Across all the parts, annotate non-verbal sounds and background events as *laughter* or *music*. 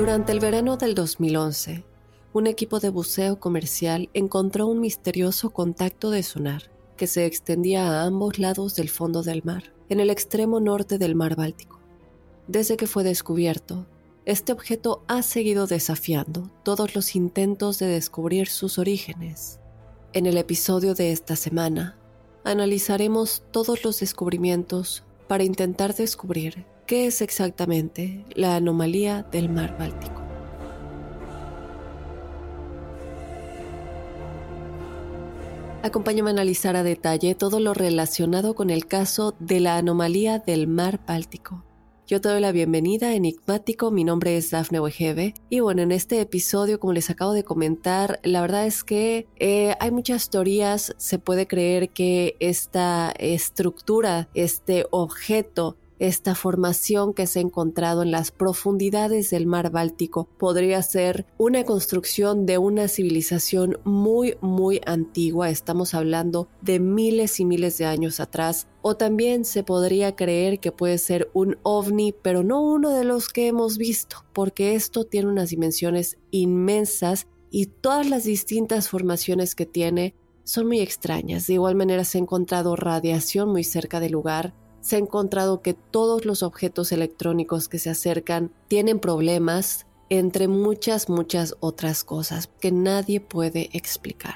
Durante el verano del 2011, un equipo de buceo comercial encontró un misterioso contacto de sonar que se extendía a ambos lados del fondo del mar, en el extremo norte del mar Báltico. Desde que fue descubierto, este objeto ha seguido desafiando todos los intentos de descubrir sus orígenes. En el episodio de esta semana, analizaremos todos los descubrimientos para intentar descubrir qué es exactamente la anomalía del mar Báltico. Acompáñame a analizar a detalle todo lo relacionado con el caso de la anomalía del mar Báltico. Yo te doy la bienvenida Enigmático, mi nombre es Dafne Wegebe y bueno, en este episodio, como les acabo de comentar, la verdad es que eh, hay muchas teorías, se puede creer que esta estructura, este objeto esta formación que se ha encontrado en las profundidades del mar Báltico podría ser una construcción de una civilización muy, muy antigua. Estamos hablando de miles y miles de años atrás. O también se podría creer que puede ser un ovni, pero no uno de los que hemos visto, porque esto tiene unas dimensiones inmensas y todas las distintas formaciones que tiene son muy extrañas. De igual manera se ha encontrado radiación muy cerca del lugar se ha encontrado que todos los objetos electrónicos que se acercan tienen problemas, entre muchas, muchas otras cosas que nadie puede explicar.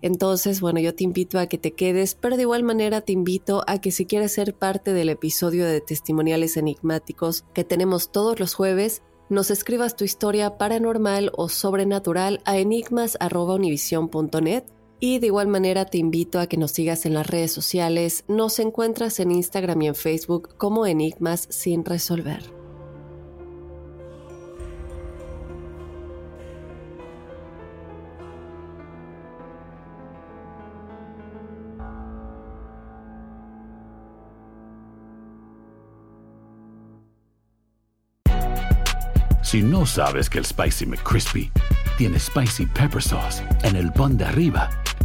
Entonces, bueno, yo te invito a que te quedes, pero de igual manera te invito a que si quieres ser parte del episodio de testimoniales enigmáticos que tenemos todos los jueves, nos escribas tu historia paranormal o sobrenatural a enigmas.univision.net y de igual manera te invito a que nos sigas en las redes sociales. Nos encuentras en Instagram y en Facebook como Enigmas sin resolver. Si no sabes que el Spicy McCrispy tiene Spicy Pepper Sauce en el pan de arriba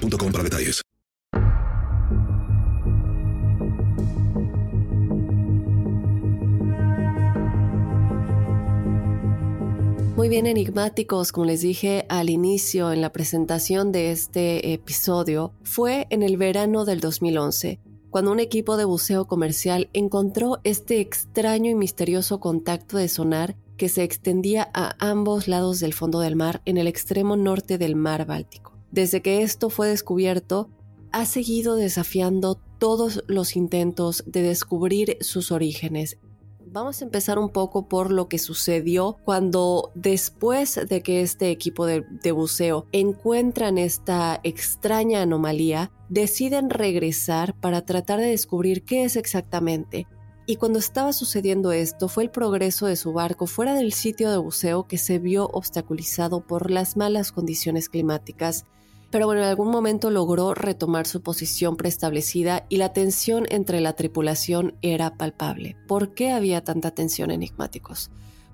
para detalles. Muy bien enigmáticos, como les dije al inicio en la presentación de este episodio, fue en el verano del 2011, cuando un equipo de buceo comercial encontró este extraño y misterioso contacto de sonar que se extendía a ambos lados del fondo del mar en el extremo norte del mar Báltico. Desde que esto fue descubierto, ha seguido desafiando todos los intentos de descubrir sus orígenes. Vamos a empezar un poco por lo que sucedió cuando después de que este equipo de, buceo encuentran esta extraña anomalía, deciden regresar para tratar de descubrir qué es exactamente. Y cuando estaba sucediendo esto, fue el progreso de su barco fuera del sitio de buceo que se vio obstaculizado por las malas condiciones climáticas pero bueno, en algún momento logró retomar su posición preestablecida y la tensión entre la tripulación era palpable. ¿Por qué había tanta tensión enigmáticos?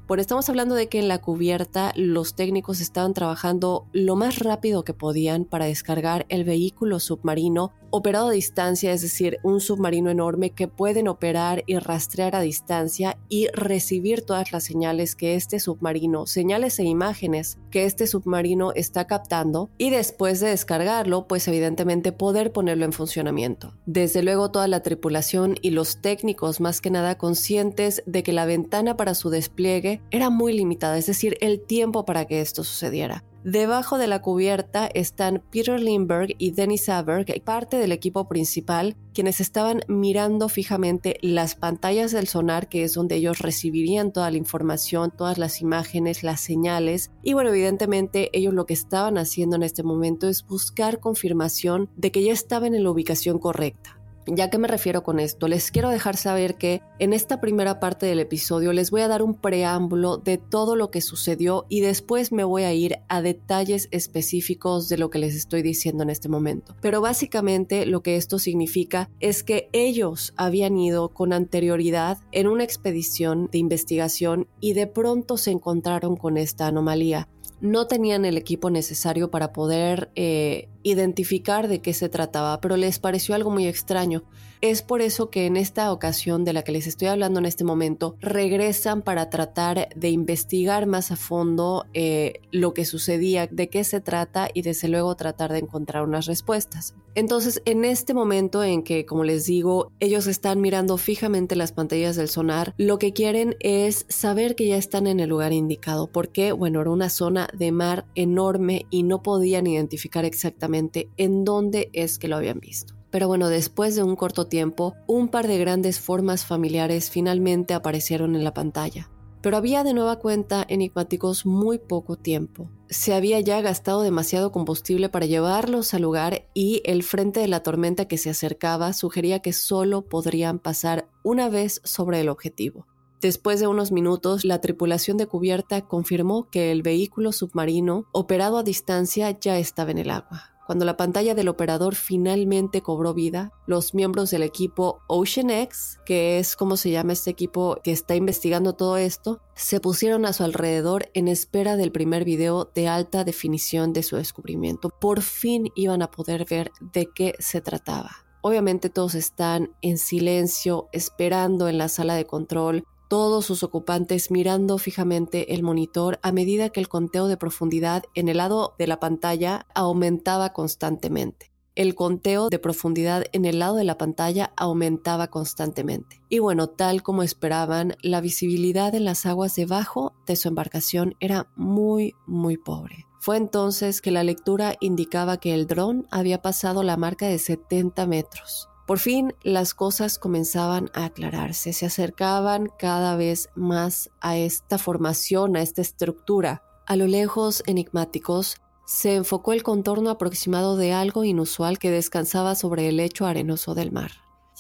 Bueno, estamos hablando de que en la cubierta los técnicos estaban trabajando lo más rápido que podían para descargar el vehículo submarino operado a distancia, es decir, un submarino enorme que pueden operar y rastrear a distancia y recibir todas las señales que este submarino, señales e imágenes que este submarino está captando y después de descargarlo, pues evidentemente poder ponerlo en funcionamiento. Desde luego toda la tripulación y los técnicos más que nada conscientes de que la ventana para su despliegue era muy limitada, es decir, el tiempo para que esto sucediera. Debajo de la cubierta están Peter Lindbergh y Dennis Aberg, parte del equipo principal, quienes estaban mirando fijamente las pantallas del sonar, que es donde ellos recibirían toda la información, todas las imágenes, las señales. Y bueno, evidentemente ellos lo que estaban haciendo en este momento es buscar confirmación de que ya estaban en la ubicación correcta. ¿Ya que me refiero con esto? Les quiero dejar saber que en esta primera parte del episodio les voy a dar un preámbulo de todo lo que sucedió y después me voy a ir a detalles específicos de lo que les estoy diciendo en este momento. Pero básicamente lo que esto significa es que ellos habían ido con anterioridad en una expedición de investigación y de pronto se encontraron con esta anomalía no tenían el equipo necesario para poder eh, identificar de qué se trataba, pero les pareció algo muy extraño. Es por eso que en esta ocasión de la que les estoy hablando en este momento, regresan para tratar de investigar más a fondo eh, lo que sucedía, de qué se trata y desde luego tratar de encontrar unas respuestas. Entonces, en este momento en que, como les digo, ellos están mirando fijamente las pantallas del sonar, lo que quieren es saber que ya están en el lugar indicado, porque, bueno, era una zona de mar enorme y no podían identificar exactamente en dónde es que lo habían visto. Pero bueno, después de un corto tiempo, un par de grandes formas familiares finalmente aparecieron en la pantalla. Pero había de nueva cuenta enigmáticos muy poco tiempo. Se había ya gastado demasiado combustible para llevarlos al lugar y el frente de la tormenta que se acercaba sugería que solo podrían pasar una vez sobre el objetivo. Después de unos minutos, la tripulación de cubierta confirmó que el vehículo submarino, operado a distancia, ya estaba en el agua. Cuando la pantalla del operador finalmente cobró vida, los miembros del equipo OceanX, que es como se llama este equipo que está investigando todo esto, se pusieron a su alrededor en espera del primer video de alta definición de su descubrimiento. Por fin iban a poder ver de qué se trataba. Obviamente todos están en silencio, esperando en la sala de control, todos sus ocupantes mirando fijamente el monitor a medida que el conteo de profundidad en el lado de la pantalla aumentaba constantemente. el conteo de profundidad en el lado de la pantalla aumentaba constantemente. Y bueno, tal como esperaban, la visibilidad en las aguas debajo de su embarcación era muy, muy pobre. Fue entonces que la lectura indicaba que el dron había pasado la marca de 70 metros. Por fin las cosas comenzaban a aclararse, se acercaban cada vez más a esta formación, a esta estructura. A lo lejos, enigmáticos, se enfocó el contorno aproximado de algo inusual que descansaba sobre el lecho arenoso del mar.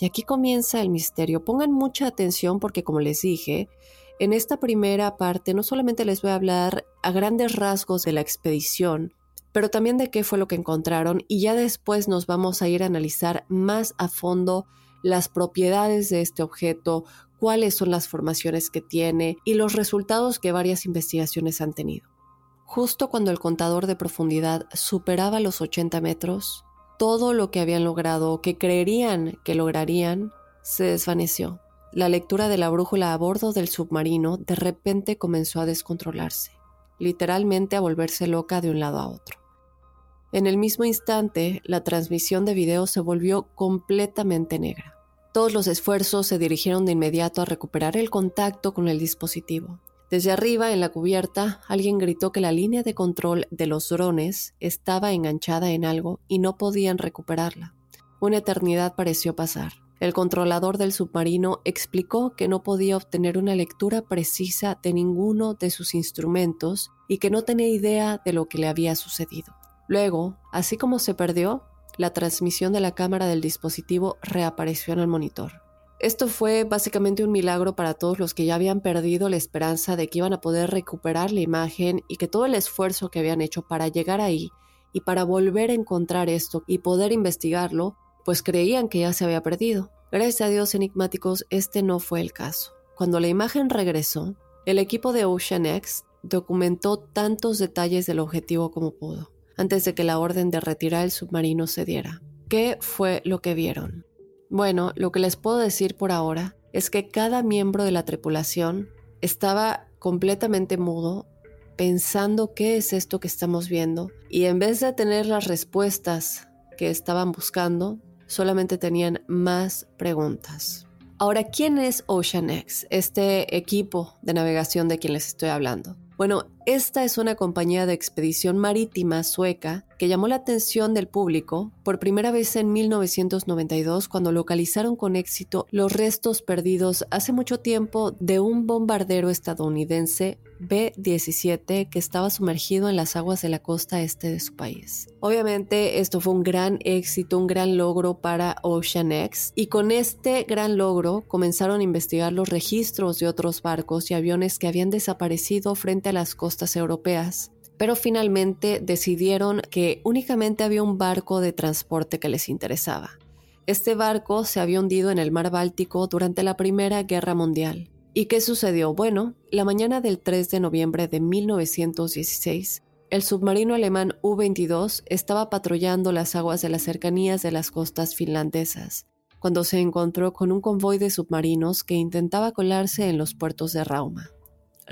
Y aquí comienza el misterio. Pongan mucha atención porque, como les dije, en esta primera parte no solamente les voy a hablar a grandes rasgos de la expedición, pero también de qué fue lo que encontraron y ya después nos vamos a ir a analizar más a fondo las propiedades de este objeto, cuáles son las formaciones que tiene y los resultados que varias investigaciones han tenido. Justo cuando el contador de profundidad superaba los 80 metros, todo lo que habían logrado que creerían que lograrían se desvaneció. La lectura de la brújula a bordo del submarino de repente comenzó a descontrolarse, literalmente a volverse loca de un lado a otro. En el mismo instante, la transmisión de video se volvió completamente negra. Todos los esfuerzos se dirigieron de inmediato a recuperar el contacto con el dispositivo. Desde arriba, en la cubierta, alguien gritó que la línea de control de los drones estaba enganchada en algo y no podían recuperarla. Una eternidad pareció pasar. El controlador del submarino explicó que no podía obtener una lectura precisa de ninguno de sus instrumentos y que no tenía idea de lo que le había sucedido. Luego, así como se perdió, la transmisión de la cámara del dispositivo reapareció en el monitor. Esto fue básicamente un milagro para todos los que ya habían perdido la esperanza de que iban a poder recuperar la imagen y que todo el esfuerzo que habían hecho para llegar ahí y para volver a encontrar esto y poder investigarlo, pues creían que ya se había perdido. Gracias a Dios enigmáticos, este no fue el caso. Cuando la imagen regresó, el equipo de Ocean X documentó tantos detalles del objetivo como pudo, antes de que la orden de retirar el submarino se diera. ¿Qué fue lo que vieron? Bueno, lo que les puedo decir por ahora es que cada miembro de la tripulación estaba completamente mudo, pensando qué es esto que estamos viendo, y en vez de tener las respuestas que estaban buscando, solamente tenían más preguntas. Ahora, ¿quién es OceanX, este equipo de navegación de quien les estoy hablando? Bueno, esta es una compañía de expedición marítima sueca que llamó la atención del público por primera vez en 1992 cuando localizaron con éxito los restos perdidos hace mucho tiempo de un bombardero estadounidense B-17 que estaba sumergido en las aguas de la costa este de su país. Obviamente esto fue un gran éxito, un gran logro para Ocean X y con este gran logro comenzaron a investigar los registros de otros barcos y aviones que habían desaparecido frente a las costas europeas pero finalmente decidieron que únicamente había un barco de transporte que les interesaba. Este barco se había hundido en el mar Báltico durante la Primera Guerra Mundial. ¿Y qué sucedió? Bueno, la mañana del 3 de noviembre de 1916, el submarino alemán U-22 estaba patrullando las aguas de las cercanías de las costas finlandesas, cuando se encontró con un convoy de submarinos que intentaba colarse en los puertos de Rauma.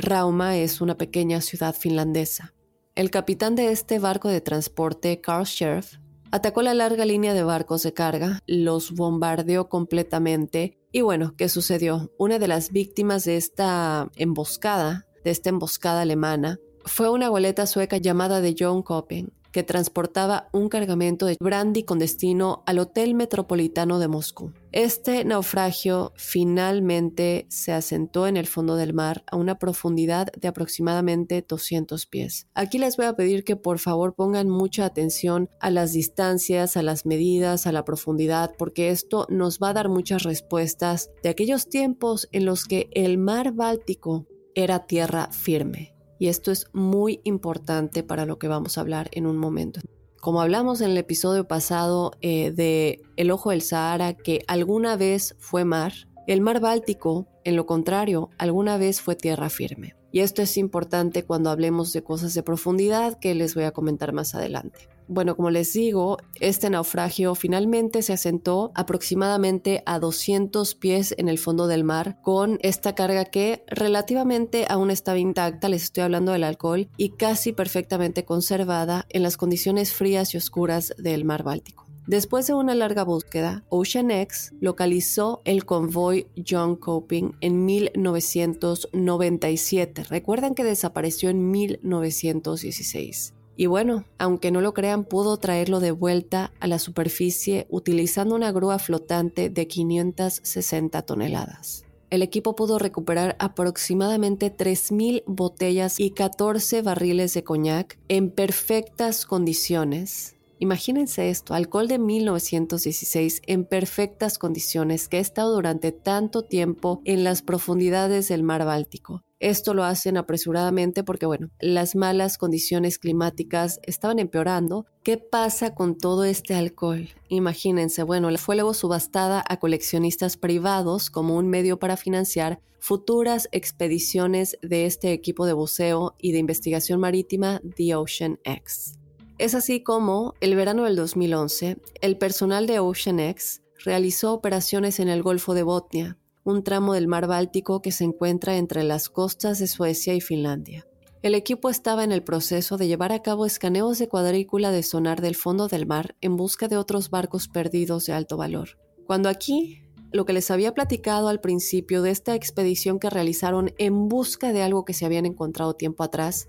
Rauma es una pequeña ciudad finlandesa. El capitán de este barco de transporte, Carl Scherf, atacó la larga línea de barcos de carga, los bombardeó completamente y bueno, ¿qué sucedió? Una de las víctimas de esta emboscada, de esta emboscada alemana, fue una goleta sueca llamada de John Copen, que transportaba un cargamento de brandy con destino al Hotel Metropolitano de Moscú. Este naufragio finalmente se asentó en el fondo del mar a una profundidad de aproximadamente 200 pies. Aquí les voy a pedir que por favor pongan mucha atención a las distancias, a las medidas, a la profundidad, porque esto nos va a dar muchas respuestas de aquellos tiempos en los que el mar Báltico era tierra firme y esto es muy importante para lo que vamos a hablar en un momento. Como hablamos en el episodio pasado eh, de El Ojo del Sahara, que alguna vez fue mar, el mar Báltico, en lo contrario, alguna vez fue tierra firme. Y esto es importante cuando hablemos de cosas de profundidad que les voy a comentar más adelante. Bueno, como les digo, este naufragio finalmente se asentó aproximadamente a 200 pies en el fondo del mar con esta carga que relativamente aún estaba intacta, les estoy hablando del alcohol, y casi perfectamente conservada en las condiciones frías y oscuras del mar Báltico. Después de una larga búsqueda, Ocean X localizó el convoy John Coping en 1997. Recuerdan que desapareció en 1916. Y bueno, aunque no lo crean, pudo traerlo de vuelta a la superficie utilizando una grúa flotante de 560 toneladas. El equipo pudo recuperar aproximadamente 3.000 botellas y 14 barriles de coñac en perfectas condiciones, Imagínense esto, alcohol de 1916 en perfectas condiciones que ha estado durante tanto tiempo en las profundidades del mar Báltico. Esto lo hacen apresuradamente porque, bueno, las malas condiciones climáticas estaban empeorando. ¿Qué pasa con todo este alcohol? Imagínense, bueno, fue luego subastada a coleccionistas privados como un medio para financiar futuras expediciones de este equipo de buceo y de investigación marítima The Ocean X. Es así como, el verano del 2011, el personal de OceanX realizó operaciones en el Golfo de Botnia, un tramo del mar Báltico que se encuentra entre las costas de Suecia y Finlandia. El equipo estaba en el proceso de llevar a cabo escaneos de cuadrícula de sonar del fondo del mar en busca de otros barcos perdidos de alto valor. Cuando aquí, lo que les había platicado al principio de esta expedición que realizaron en busca de algo que se habían encontrado tiempo atrás,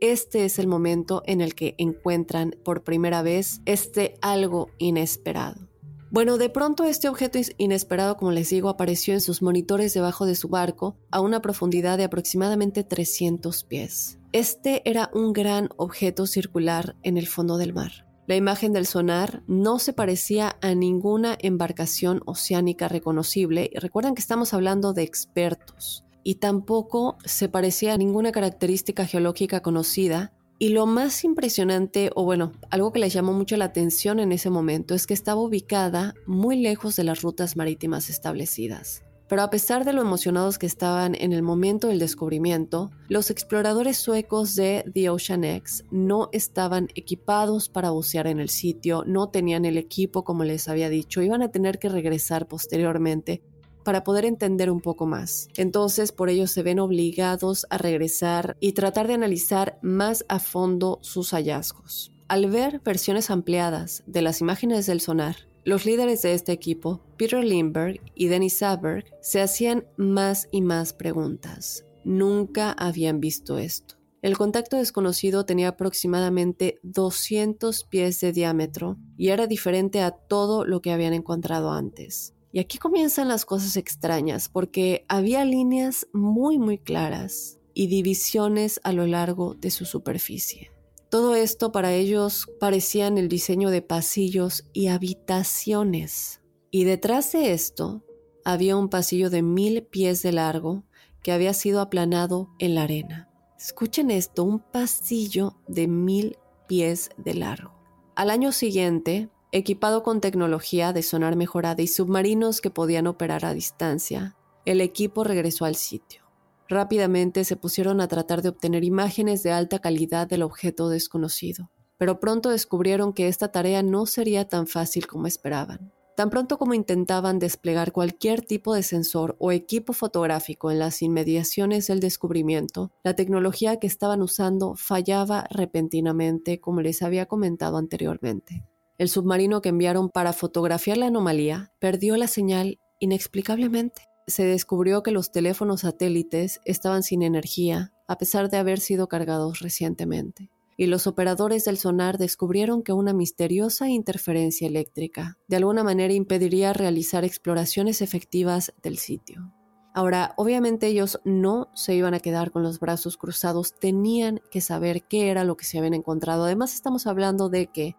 este es el momento en el que encuentran por primera vez este algo inesperado. Bueno, de pronto este objeto inesperado, como les digo, apareció en sus monitores debajo de su barco a una profundidad de aproximadamente 300 pies. Este era un gran objeto circular en el fondo del mar. La imagen del sonar no se parecía a ninguna embarcación oceánica reconocible y recuerden que estamos hablando de expertos y tampoco se parecía a ninguna característica geológica conocida. Y lo más impresionante, o bueno, algo que les llamó mucho la atención en ese momento, es que estaba ubicada muy lejos de las rutas marítimas establecidas. Pero a pesar de lo emocionados que estaban en el momento del descubrimiento, los exploradores suecos de The Ocean X no estaban equipados para bucear en el sitio, no tenían el equipo como les había dicho, iban a tener que regresar posteriormente para poder entender un poco más. Entonces, por ello se ven obligados a regresar y tratar de analizar más a fondo sus hallazgos. Al ver versiones ampliadas de las imágenes del sonar, los líderes de este equipo, Peter Lindbergh y Dennis Saberg, se hacían más y más preguntas. Nunca habían visto esto. El contacto desconocido tenía aproximadamente 200 pies de diámetro y era diferente a todo lo que habían encontrado antes. Y aquí comienzan las cosas extrañas, porque había líneas muy muy claras y divisiones a lo largo de su superficie. Todo esto para ellos parecían el diseño de pasillos y habitaciones. Y detrás de esto había un pasillo de mil pies de largo que había sido aplanado en la arena. Escuchen esto, un pasillo de mil pies de largo. Al año siguiente, Equipado con tecnología de sonar mejorada y submarinos que podían operar a distancia, el equipo regresó al sitio. Rápidamente se pusieron a tratar de obtener imágenes de alta calidad del objeto desconocido, pero pronto descubrieron que esta tarea no sería tan fácil como esperaban. Tan pronto como intentaban desplegar cualquier tipo de sensor o equipo fotográfico en las inmediaciones del descubrimiento, la tecnología que estaban usando fallaba repentinamente, como les había comentado anteriormente. El submarino que enviaron para fotografiar la anomalía perdió la señal inexplicablemente. Se descubrió que los teléfonos satélites estaban sin energía, a pesar de haber sido cargados recientemente. Y los operadores del sonar descubrieron que una misteriosa interferencia eléctrica de alguna manera impediría realizar exploraciones efectivas del sitio. Ahora, obviamente ellos no se iban a quedar con los brazos cruzados, tenían que saber qué era lo que se habían encontrado. Además, estamos hablando de que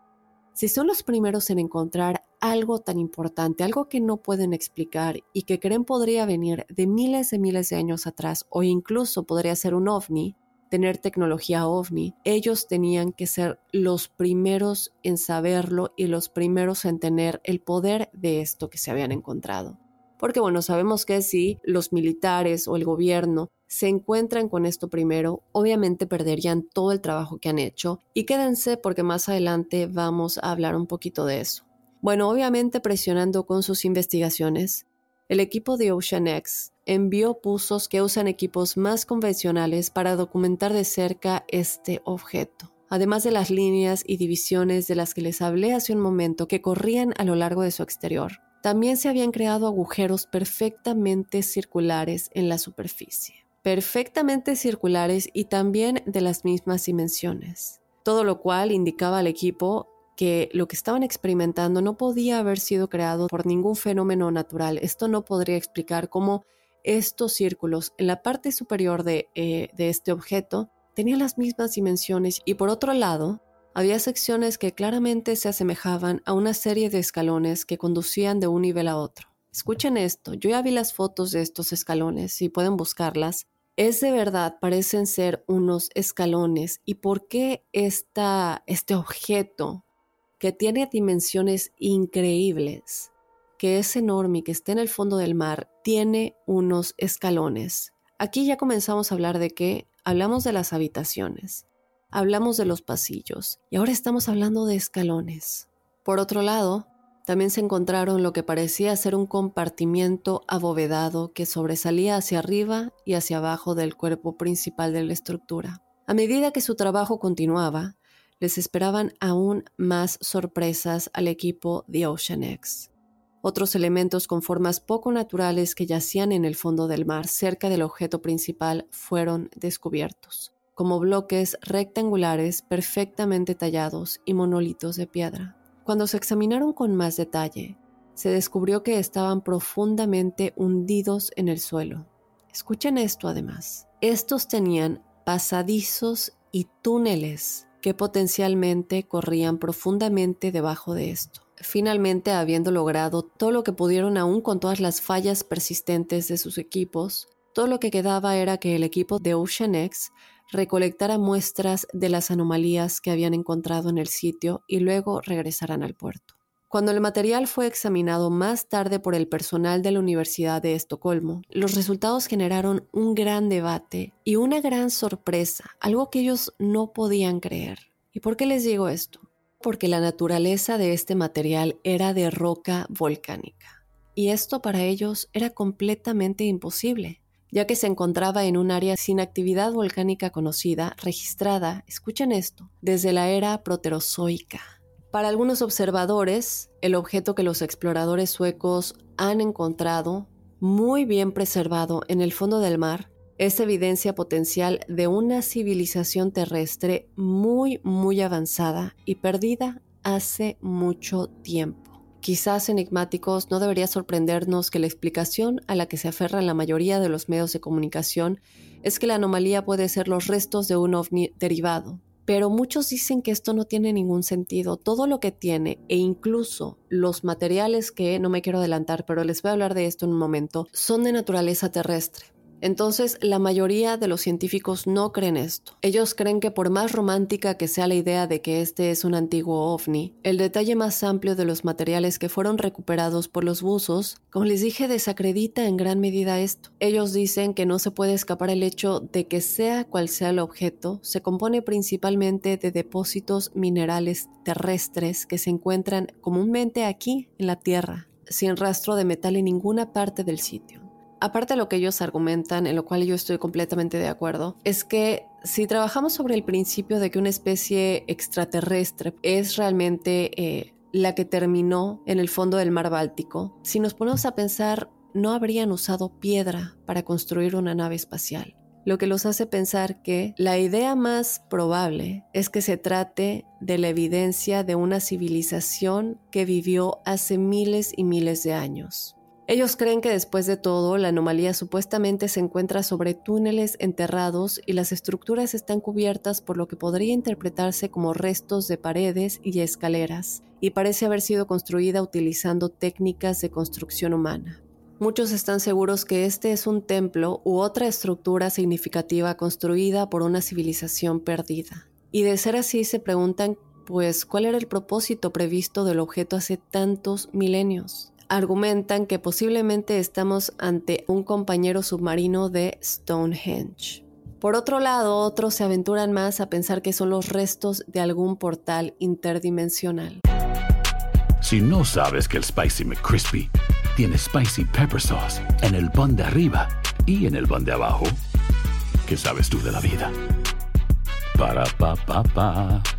si son los primeros en encontrar algo tan importante, algo que no pueden explicar y que creen podría venir de miles de miles de años atrás o incluso podría ser un ovni, tener tecnología ovni, ellos tenían que ser los primeros en saberlo y los primeros en tener el poder de esto que se habían encontrado. Porque bueno, sabemos que si los militares o el gobierno se encuentran con esto primero, obviamente perderían todo el trabajo que han hecho y quédense porque más adelante vamos a hablar un poquito de eso. Bueno, obviamente presionando con sus investigaciones, el equipo de OceanX envió buzos que usan equipos más convencionales para documentar de cerca este objeto. además de las líneas y divisiones de las que les hablé hace un momento que corrían a lo largo de su exterior. También se habían creado agujeros perfectamente circulares en la superficie, perfectamente circulares y también de las mismas dimensiones, todo lo cual indicaba al equipo que lo que estaban experimentando no podía haber sido creado por ningún fenómeno natural. Esto no podría explicar cómo estos círculos en la parte superior de, eh, este objeto tenían las mismas dimensiones y por otro lado, había secciones que claramente se asemejaban a una serie de escalones que conducían de un nivel a otro. Escuchen esto, yo ya vi las fotos de estos escalones, si pueden buscarlas. Es de verdad, parecen ser unos escalones. ¿Y por qué esta, este objeto que tiene dimensiones increíbles, que es enorme y que está en el fondo del mar, tiene unos escalones. Aquí ya comenzamos a hablar de que hablamos de las habitaciones, hablamos de los pasillos y ahora estamos hablando de escalones. Por otro lado, también se encontraron lo que parecía ser un compartimiento abovedado que sobresalía hacia arriba y hacia abajo del cuerpo principal de la estructura. A medida que su trabajo continuaba, les esperaban aún más sorpresas al equipo de Ocean X. Otros elementos con formas poco naturales que yacían en el fondo del mar cerca del objeto principal fueron descubiertos, como bloques rectangulares perfectamente tallados y monolitos de piedra. Cuando se examinaron con más detalle, se descubrió que estaban profundamente hundidos en el suelo. Escuchen esto además. Estos tenían pasadizos y túneles que potencialmente corrían profundamente debajo de esto. Finalmente, habiendo logrado todo lo que pudieron aún con todas las fallas persistentes de sus equipos, todo lo que quedaba era que el equipo de Ocean X recolectara muestras de las anomalías que habían encontrado en el sitio y luego regresaran al puerto. Cuando el material fue examinado más tarde por el personal de la Universidad de Estocolmo, los resultados generaron un gran debate y una gran sorpresa, algo que ellos no podían creer. ¿Y por qué les digo esto? Porque la naturaleza de este material era de roca volcánica. Y esto para ellos era completamente imposible, ya que se encontraba en un área sin actividad volcánica conocida, registrada, escuchen esto, desde la era proterozoica. Para algunos observadores, el objeto que los exploradores suecos han encontrado, muy bien preservado en el fondo del mar, es evidencia potencial de una civilización terrestre muy, muy avanzada y perdida hace mucho tiempo. Quizás enigmáticos no debería sorprendernos que la explicación a la que se aferra la mayoría de los medios de comunicación es que la anomalía puede ser los restos de un ovni derivado, pero muchos dicen que esto no tiene ningún sentido. Todo lo que tiene e incluso los materiales que no me quiero adelantar, pero les voy a hablar de esto en un momento, son de naturaleza terrestre. Entonces, la mayoría de los científicos no creen esto. Ellos creen que por más romántica que sea la idea de que este es un antiguo ovni, el detalle más amplio de los materiales que fueron recuperados por los buzos, como les dije, desacredita en gran medida esto. Ellos dicen que no se puede escapar el hecho de que sea cual sea el objeto, se compone principalmente de depósitos minerales terrestres que se encuentran comúnmente aquí en la Tierra, sin rastro de metal en ninguna parte del sitio. Aparte de lo que ellos argumentan, en lo cual yo estoy completamente de acuerdo, es que si trabajamos sobre el principio de que una especie extraterrestre es realmente eh, la que terminó en el fondo del mar Báltico, si nos ponemos a pensar, no habrían usado piedra para construir una nave espacial. Lo que los hace pensar que la idea más probable es que se trate de la evidencia de una civilización que vivió hace miles y miles de años. Ellos creen que después de todo, la anomalía supuestamente se encuentra sobre túneles enterrados y las estructuras están cubiertas por lo que podría interpretarse como restos de paredes y escaleras, y parece haber sido construida utilizando técnicas de construcción humana. Muchos están seguros que este es un templo u otra estructura significativa construida por una civilización perdida. Y de ser así se preguntan, pues, ¿cuál era el propósito previsto del objeto hace tantos milenios? Argumentan que posiblemente estamos ante un compañero submarino de Stonehenge. Por otro lado, otros se aventuran más a pensar que son los restos de algún portal interdimensional. Si no sabes que el Spicy McCrispy tiene Spicy Pepper Sauce en el pan de arriba y en el pan de abajo, ¿qué sabes tú de la vida? Para pa pa pa.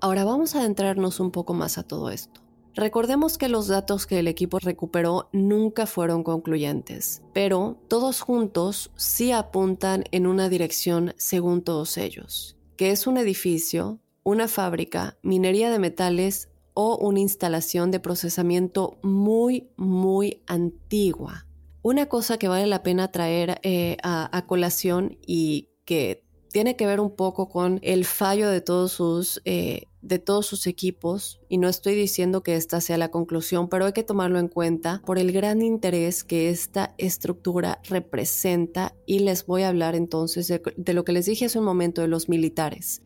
Ahora vamos a adentrarnos un poco más a todo esto. Recordemos que los datos que el equipo recuperó nunca fueron concluyentes, pero todos juntos sí apuntan en una dirección según todos ellos, que es un edificio, una fábrica, minería de metales o una instalación de procesamiento muy, muy antigua. Una cosa que vale la pena traer eh, a, a colación y que tiene que ver un poco con el fallo de todos sus, eh, de todos sus equipos y no estoy diciendo que esta sea la conclusión, pero hay que tomarlo en cuenta por el gran interés que esta estructura representa y les voy a hablar entonces de, de lo que les dije hace un momento de los militares.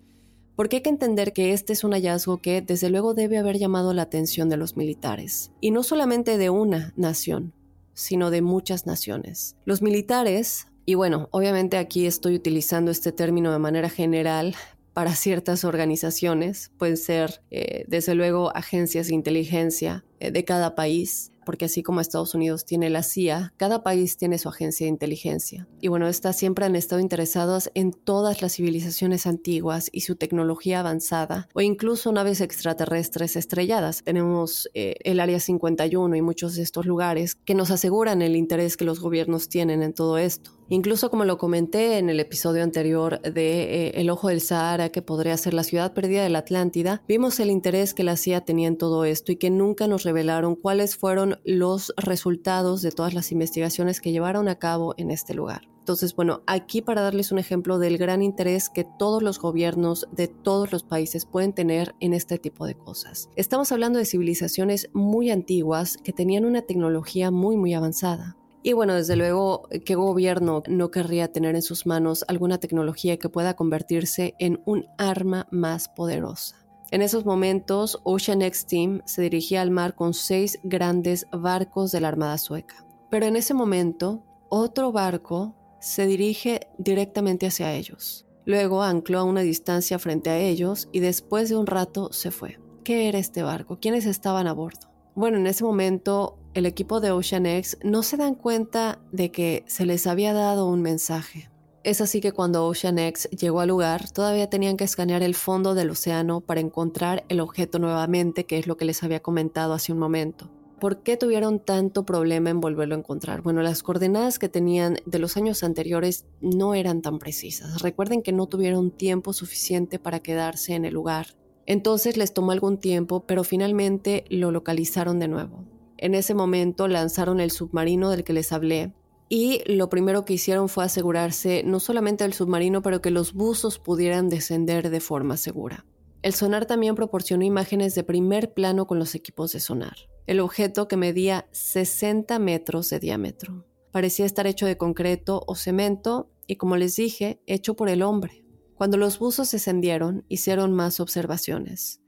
Porque hay que entender que este es un hallazgo que desde luego debe haber llamado la atención de los militares, y no solamente de una nación, sino de muchas naciones. Los militares y bueno, obviamente aquí estoy utilizando este término de manera general para ciertas organizaciones, pueden ser eh, desde luego agencias de inteligencia eh, de cada país, porque así como Estados Unidos tiene la CIA, cada país tiene su agencia de inteligencia. Y bueno, estas siempre han estado interesadas en todas las civilizaciones antiguas y su tecnología avanzada, o incluso naves extraterrestres estrelladas. Tenemos eh, el Área 51 y muchos de estos lugares que nos aseguran el interés que los gobiernos tienen en todo esto. Incluso como lo comenté en el episodio anterior de eh, El Ojo del Sahara, que podría ser la ciudad perdida de la Atlántida, vimos el interés que la CIA tenía en todo esto y que nunca nos revelaron cuáles fueron los resultados de todas las investigaciones que llevaron a cabo en este lugar. Entonces, bueno, aquí para darles un ejemplo del gran interés que todos los gobiernos de todos los países pueden tener en este tipo de cosas. Estamos hablando de civilizaciones muy antiguas que tenían una tecnología muy, muy avanzada. Y bueno, desde luego, ¿qué gobierno no querría tener en sus manos alguna tecnología que pueda convertirse en un arma más poderosa? En esos momentos, Ocean X Team se dirigía al mar con seis grandes barcos de la Armada sueca. Pero en ese momento, otro barco se dirige directamente hacia ellos. Luego ancló a una distancia frente a ellos y después de un rato se fue. ¿Qué era este barco? ¿Quiénes estaban a bordo? Bueno, en ese momento el equipo de Ocean X no se dan cuenta de que se les había dado un mensaje. Es así que cuando Ocean X llegó al lugar, todavía tenían que escanear el fondo del océano para encontrar el objeto nuevamente, que es lo que les había comentado hace un momento. ¿Por qué tuvieron tanto problema en volverlo a encontrar? Bueno, las coordenadas que tenían de los años anteriores no eran tan precisas. Recuerden que no tuvieron tiempo suficiente para quedarse en el lugar. Entonces les tomó algún tiempo, pero finalmente lo localizaron de nuevo. En ese momento lanzaron el submarino del que les hablé y lo primero que hicieron fue asegurarse no solamente del submarino, pero que los buzos pudieran descender de forma segura. El sonar también proporcionó imágenes de primer plano con los equipos de sonar. El objeto, que medía 60 metros de diámetro, parecía estar hecho de concreto o cemento y, como les dije, hecho por el hombre. Cuando los buzos descendieron, hicieron más observaciones.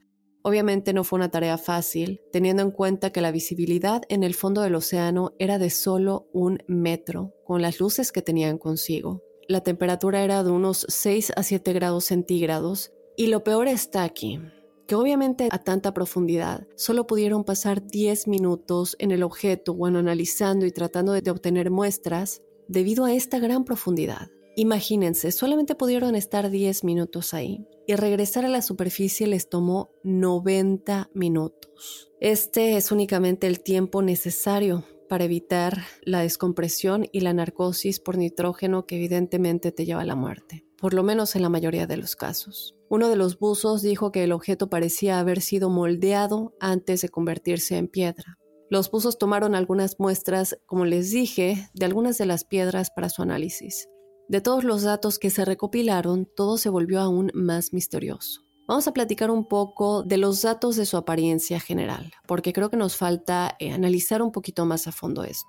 Obviamente no fue una tarea fácil, teniendo en cuenta que la visibilidad en el fondo del océano era de solo un metro, con las luces que tenían consigo. La temperatura era de unos 6 a 7 grados centígrados, y lo peor está aquí, que obviamente a tanta profundidad solo pudieron pasar 10 minutos en el objeto, bueno, analizando y tratando de obtener muestras debido a esta gran profundidad. Imagínense, solamente pudieron estar 10 minutos ahí y regresar a la superficie les tomó 90 minutos. Este es únicamente el tiempo necesario para evitar la descompresión y la narcosis por nitrógeno que evidentemente te lleva a la muerte, por lo menos en la mayoría de los casos. Uno de los buzos dijo que el objeto parecía haber sido moldeado antes de convertirse en piedra. Los buzos tomaron algunas muestras, como les dije, de algunas de las piedras para su análisis. De todos los datos que se recopilaron, todo se volvió aún más misterioso. Vamos a platicar un poco de los datos de su apariencia general, porque creo que nos falta eh, analizar un poquito más a fondo esto.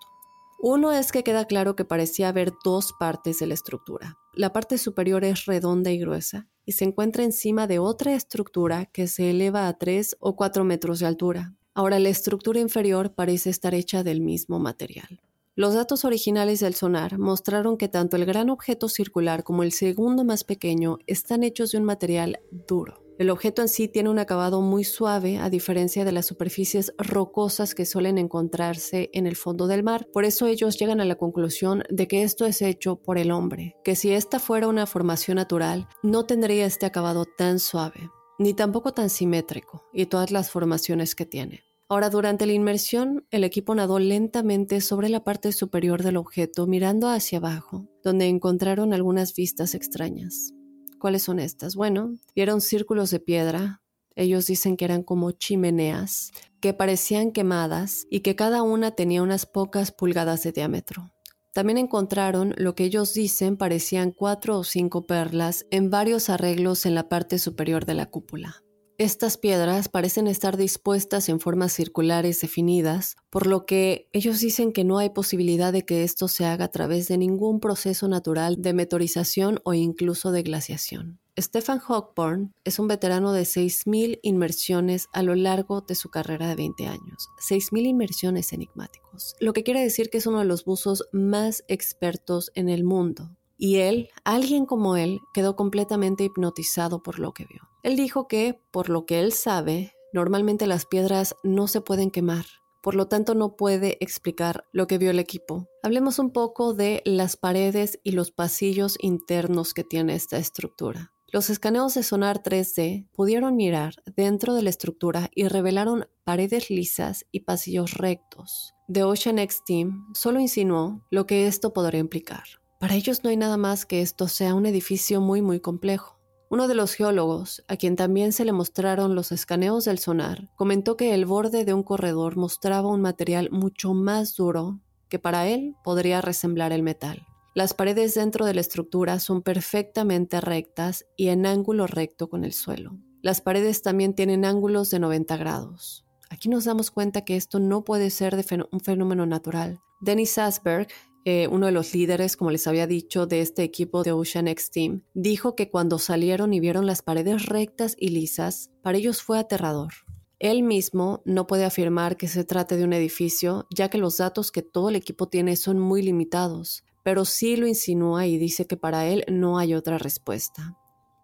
Uno es que queda claro que parecía haber dos partes de la estructura. La parte superior es redonda y gruesa y se encuentra encima de otra estructura que se eleva a 3 o 4 metros de altura. Ahora la estructura inferior parece estar hecha del mismo material. Los datos originales del sonar mostraron que tanto el gran objeto circular como el segundo más pequeño están hechos de un material duro. El objeto en sí tiene un acabado muy suave a diferencia de las superficies rocosas que suelen encontrarse en el fondo del mar. Por eso ellos llegan a la conclusión de que esto es hecho por el hombre, que si esta fuera una formación natural no tendría este acabado tan suave, ni tampoco tan simétrico y todas las formaciones que tiene. Ahora, durante la inmersión, el equipo nadó lentamente sobre la parte superior del objeto, mirando hacia abajo, donde encontraron algunas vistas extrañas. ¿Cuáles son estas? Bueno, vieron círculos de piedra. Ellos dicen que eran como chimeneas, que parecían quemadas y que cada una tenía unas pocas pulgadas de diámetro. También encontraron lo que ellos dicen parecían cuatro o cinco perlas en varios arreglos en la parte superior de la cúpula. Estas piedras parecen estar dispuestas en formas circulares definidas, por lo que ellos dicen que no hay posibilidad de que esto se haga a través de ningún proceso natural de meteorización o incluso de glaciación. Stefan Hawkborn es un veterano de 6.000 inmersiones a lo largo de su carrera de 20 años. 6.000 inmersiones enigmáticos, lo que quiere decir que es uno de los buzos más expertos en el mundo. Y él, alguien como él, quedó completamente hipnotizado por lo que vio. Él dijo que, por lo que él sabe, normalmente las piedras no se pueden quemar, por lo tanto no puede explicar lo que vio el equipo. Hablemos un poco de las paredes y los pasillos internos que tiene esta estructura. Los escaneos de sonar 3D pudieron mirar dentro de la estructura y revelaron paredes lisas y pasillos rectos. The Ocean X Team solo insinuó lo que esto podría implicar. Para ellos no hay nada más que esto sea un edificio muy muy complejo. Uno de los geólogos, a quien también se le mostraron los escaneos del sonar, comentó que el borde de un corredor mostraba un material mucho más duro que para él podría resemblar el metal. Las paredes dentro de la estructura son perfectamente rectas y en ángulo recto con el suelo. Las paredes también tienen ángulos de 90 grados. Aquí nos damos cuenta que esto no puede ser un fenómeno natural. Dennis Asberg, eh, uno de los líderes, como les había dicho, de este equipo de Ocean X Team, dijo que cuando salieron y vieron las paredes rectas y lisas, para ellos fue aterrador. Él mismo no puede afirmar que se trate de un edificio, ya que los datos que todo el equipo tiene son muy limitados, pero sí lo insinúa y dice que para él no hay otra respuesta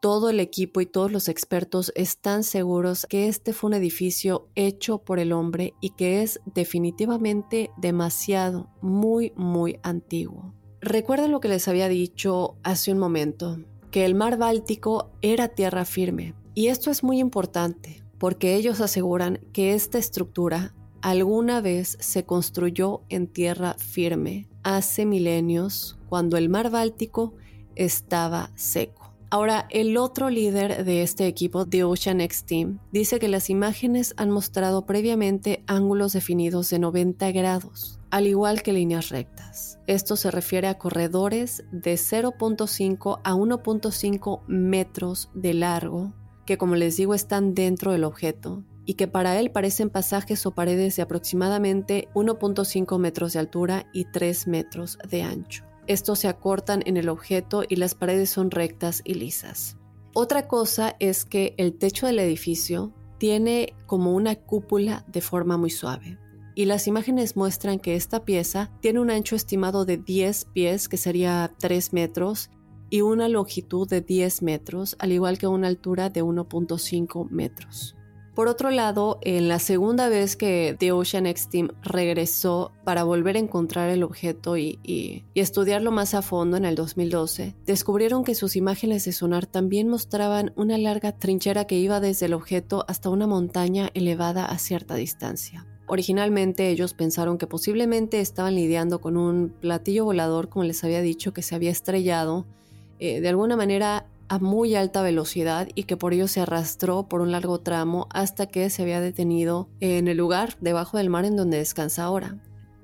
todo el equipo y todos los expertos están seguros que este fue un edificio hecho por el hombre y que es definitivamente demasiado, muy, muy antiguo. Recuerden lo que les había dicho hace un momento, que el mar Báltico era tierra firme. Y esto es muy importante porque ellos aseguran que esta estructura alguna vez se construyó en tierra firme hace milenios cuando el mar Báltico estaba seco. Ahora, el otro líder de este equipo, de Ocean X Team, dice que las imágenes han mostrado previamente ángulos definidos de 90 grados, al igual que líneas rectas. Esto se refiere a corredores de 0.5 a 1.5 metros de largo, que como les digo están dentro del objeto, y que para él parecen pasajes o paredes de aproximadamente 1.5 metros de altura y 3 metros de ancho. Estos se acortan en el objeto y las paredes son rectas y lisas. Otra cosa es que el techo del edificio tiene como una cúpula de forma muy suave. Y las imágenes muestran que esta pieza tiene un ancho estimado de 10 pies, que sería 3 metros, y una longitud de 10 metros, al igual que una altura de 1.5 metros. Por otro lado, en la segunda vez que The Ocean X Team regresó para volver a encontrar el objeto y, estudiarlo más a fondo en el 2012, descubrieron que sus imágenes de sonar también mostraban una larga trinchera que iba desde el objeto hasta una montaña elevada a cierta distancia. Originalmente ellos pensaron que posiblemente estaban lidiando con un platillo volador, como les había dicho, que se había estrellado eh, de alguna manera a muy alta velocidad y que por ello se arrastró por un largo tramo hasta que se había detenido en el lugar debajo del mar en donde descansa ahora.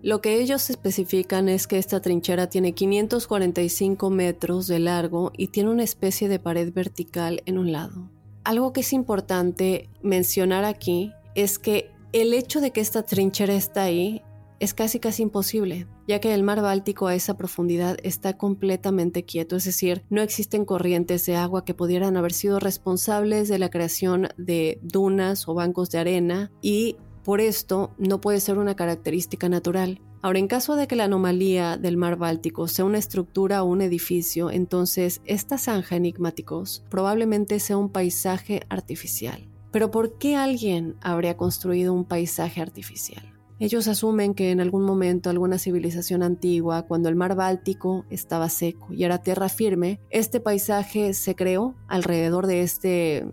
Lo que ellos especifican es que esta trinchera tiene 545 metros de largo y tiene una especie de pared vertical en un lado. Algo que es importante mencionar aquí es que el hecho de que esta trinchera está ahí es casi casi imposible, ya que el mar Báltico a esa profundidad está completamente quieto, es decir, no existen corrientes de agua que pudieran haber sido responsables de la creación de dunas o bancos de arena y por esto no puede ser una característica natural. Ahora, en caso de que la anomalía del mar Báltico sea una estructura o un edificio, entonces esta zanja enigmáticos probablemente sea un paisaje artificial. Pero ¿por qué alguien habría construido un paisaje artificial? Ellos asumen que en algún momento alguna civilización antigua, cuando el mar Báltico estaba seco y era tierra firme, este paisaje se creó alrededor de este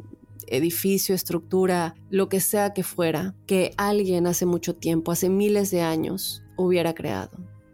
edificio, estructura, lo que sea que fuera, que alguien hace mucho tiempo, hace miles de años, hubiera creado.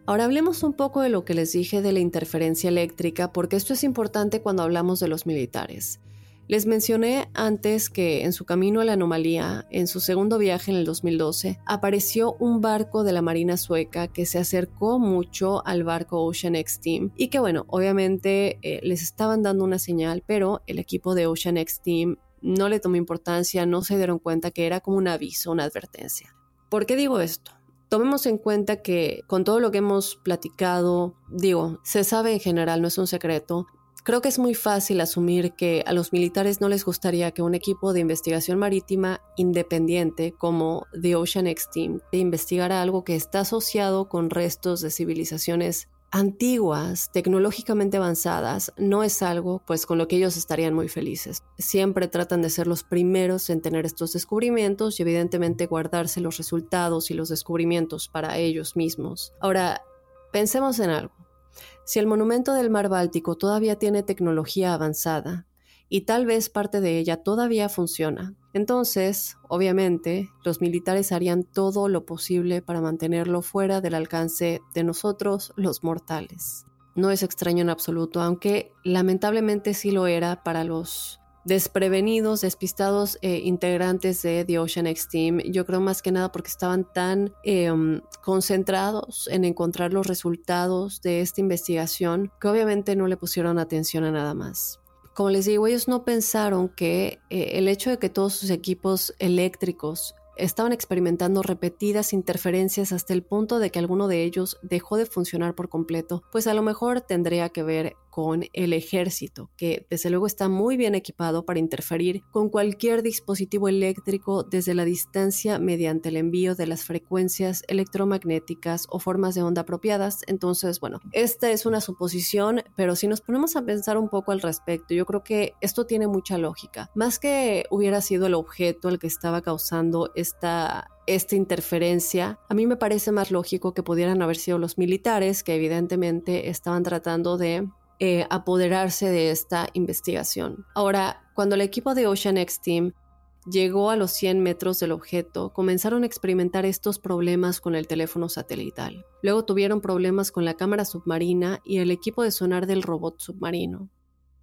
Ahora hablemos un poco de lo que les dije de la interferencia eléctrica, porque esto es importante cuando hablamos de los militares. Les mencioné antes que en su camino a la anomalía, en su segundo viaje en el 2012, apareció un barco de la Marina sueca que se acercó mucho al barco Ocean X Team y que bueno, obviamente eh, les estaban dando una señal, pero el equipo de Ocean X Team no le tomó importancia, no se dieron cuenta que era como un aviso, una advertencia. ¿Por qué digo esto? Tomemos en cuenta que con todo lo que hemos platicado, digo, se sabe en general, no es un secreto, Creo que es muy fácil asumir que a los militares no les gustaría que un equipo de investigación marítima independiente como The Ocean X Team investigara algo que está asociado con restos de civilizaciones antiguas, tecnológicamente avanzadas, no es algo pues con lo que ellos estarían muy felices. Siempre tratan de ser los primeros en tener estos descubrimientos y evidentemente guardarse los resultados y los descubrimientos para ellos mismos. Ahora, pensemos en algo. Si el monumento del mar Báltico todavía tiene tecnología avanzada, y tal vez parte de ella todavía funciona, entonces, obviamente, los militares harían todo lo posible para mantenerlo fuera del alcance de nosotros, los mortales. No es extraño en absoluto, aunque lamentablemente sí lo era para los desprevenidos, despistados eh, integrantes de The Ocean X Team. Yo creo más que nada porque estaban tan em, concentrados en encontrar los resultados de esta investigación que obviamente no le pusieron atención a nada más. Como les digo, ellos no pensaron que eh, el hecho de que todos sus equipos eléctricos estaban experimentando repetidas interferencias hasta el punto de que alguno de ellos dejó de funcionar por completo, pues a lo mejor tendría que ver con el ejército, que desde luego está muy bien equipado para interferir con cualquier dispositivo eléctrico desde la distancia mediante el envío de las frecuencias electromagnéticas o formas de onda apropiadas. Entonces, bueno, esta es una suposición, pero si nos ponemos a pensar un poco al respecto, yo creo que esto tiene mucha lógica. Más que hubiera sido el objeto el que estaba causando esta esta interferencia, a mí me parece más lógico que pudieran haber sido los militares que evidentemente estaban tratando de eh, apoderarse de esta investigación. Ahora, cuando el equipo de Ocean X Team llegó a los 100 metros del objeto, comenzaron a experimentar estos problemas con el teléfono satelital. Luego tuvieron problemas con la cámara submarina y el equipo de sonar del robot submarino.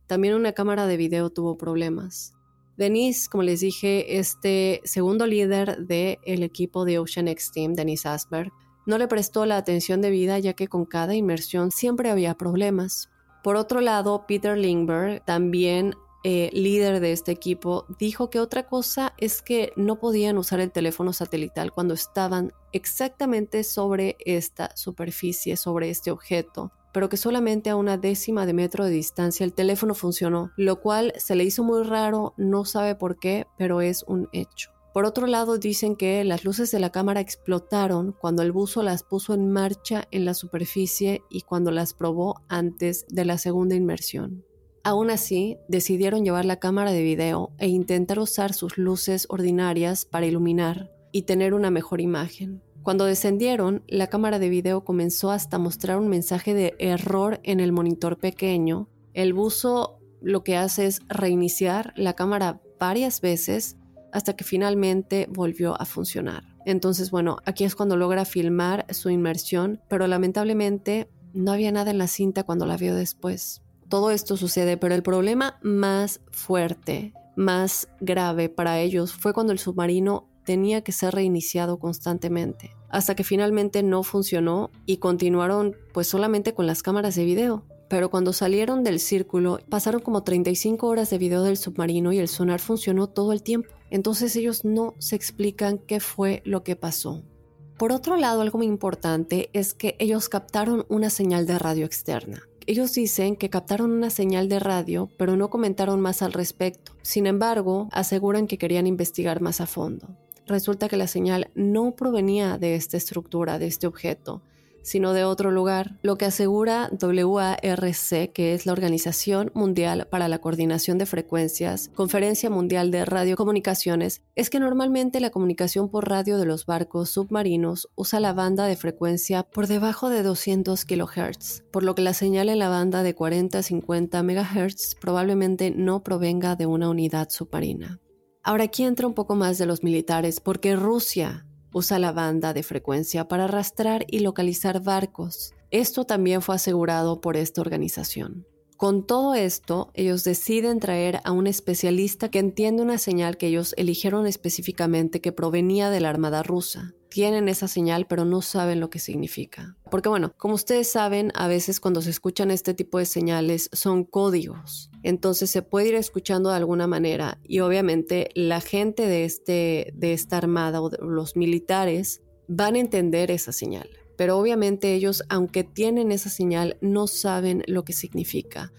También una cámara de video tuvo problemas. Denise, como les dije, este segundo líder del equipo de Ocean X Team, Denise Asberg, no le prestó la atención debida ya que con cada inmersión siempre había problemas. Por otro lado, Peter Lindbergh, también eh, líder de este equipo, dijo que otra cosa es que no podían usar el teléfono satelital cuando estaban exactamente sobre esta superficie, sobre este objeto, pero que solamente a una décima de metro de distancia el teléfono funcionó, lo cual se le hizo muy raro, no sabe por qué, pero es un hecho. Por otro lado, dicen que las luces de la cámara explotaron cuando el buzo las puso en marcha en la superficie y cuando las probó antes de la segunda inmersión. Aún así, decidieron llevar la cámara de video e intentar usar sus luces ordinarias para iluminar y tener una mejor imagen. Cuando descendieron, la cámara de video comenzó hasta mostrar un mensaje de error en el monitor pequeño. El buzo lo que hace es reiniciar la cámara varias veces hasta que finalmente volvió a funcionar. Entonces, bueno, aquí es cuando logra filmar su inmersión, pero lamentablemente no había nada en la cinta cuando la vio después. Todo esto sucede, pero el problema más fuerte, más grave para ellos fue cuando el submarino tenía que ser reiniciado constantemente, hasta que finalmente no funcionó y continuaron pues solamente con las cámaras de video. Pero cuando salieron del círculo, pasaron como 35 horas de video del submarino y el sonar funcionó todo el tiempo. Entonces ellos no se explican qué fue lo que pasó. Por otro lado, algo muy importante es que ellos captaron una señal de radio externa. Ellos dicen que captaron una señal de radio, pero no comentaron más al respecto. Sin embargo, aseguran que querían investigar más a fondo. Resulta que la señal no provenía de esta estructura, de este objeto, sino de otro lugar, lo que asegura WARC, que es la Organización Mundial para la Coordinación de Frecuencias, Conferencia Mundial de Radiocomunicaciones, es que normalmente la comunicación por radio de los barcos submarinos usa la banda de frecuencia por debajo de 200 kHz, por lo que la señal en la banda de 40 a 50 MHz probablemente no provenga de una unidad submarina. Ahora aquí entra un poco más de los militares, porque Rusia Usa la banda de frecuencia para arrastrar y localizar barcos. Esto también fue asegurado por esta organización. Con todo esto, ellos deciden traer a un especialista que entiende una señal que ellos eligieron específicamente que provenía de la Armada rusa tienen esa señal pero no saben lo que significa. Porque bueno, como ustedes saben, a veces cuando se escuchan este tipo de señales son códigos. Entonces se puede ir escuchando de alguna manera y obviamente la gente de, este, de esta armada o los militares van a entender esa señal. Pero obviamente ellos, aunque tienen esa señal, no saben lo que significa.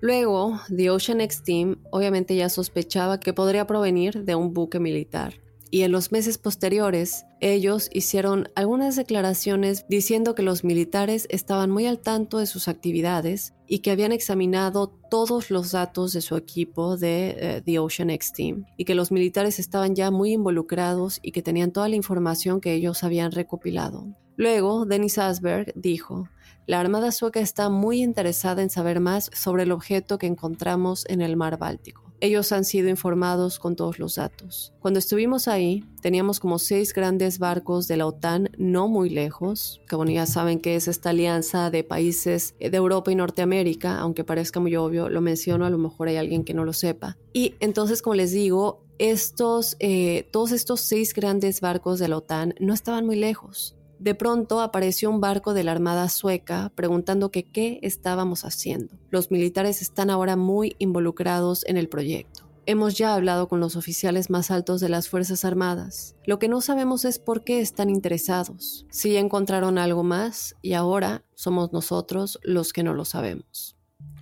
Luego, The Ocean X Team obviamente ya sospechaba que podría provenir de un buque militar y en los meses posteriores ellos hicieron algunas declaraciones diciendo que los militares estaban muy al tanto de sus actividades y que habían examinado todos los datos de su equipo de eh, The Ocean X Team y que los militares estaban ya muy involucrados y que tenían toda la información que ellos habían recopilado. Luego, Denis Asberg dijo, la Armada sueca está muy interesada en saber más sobre el objeto que encontramos en el mar Báltico. Ellos han sido informados con todos los datos. Cuando estuvimos ahí, teníamos como seis grandes barcos de la OTAN no muy lejos, que bueno, ya saben que es esta alianza de países de Europa y Norteamérica, aunque parezca muy obvio, lo menciono, a lo mejor hay alguien que no lo sepa. Y entonces, como les digo, estos, eh, todos estos seis grandes barcos de la OTAN no estaban muy lejos. De pronto apareció un barco de la Armada sueca preguntando qué estábamos haciendo. Los militares están ahora muy involucrados en el proyecto. Hemos ya hablado con los oficiales más altos de las Fuerzas Armadas. Lo que no sabemos es por qué están interesados. Si encontraron algo más y ahora somos nosotros los que no lo sabemos.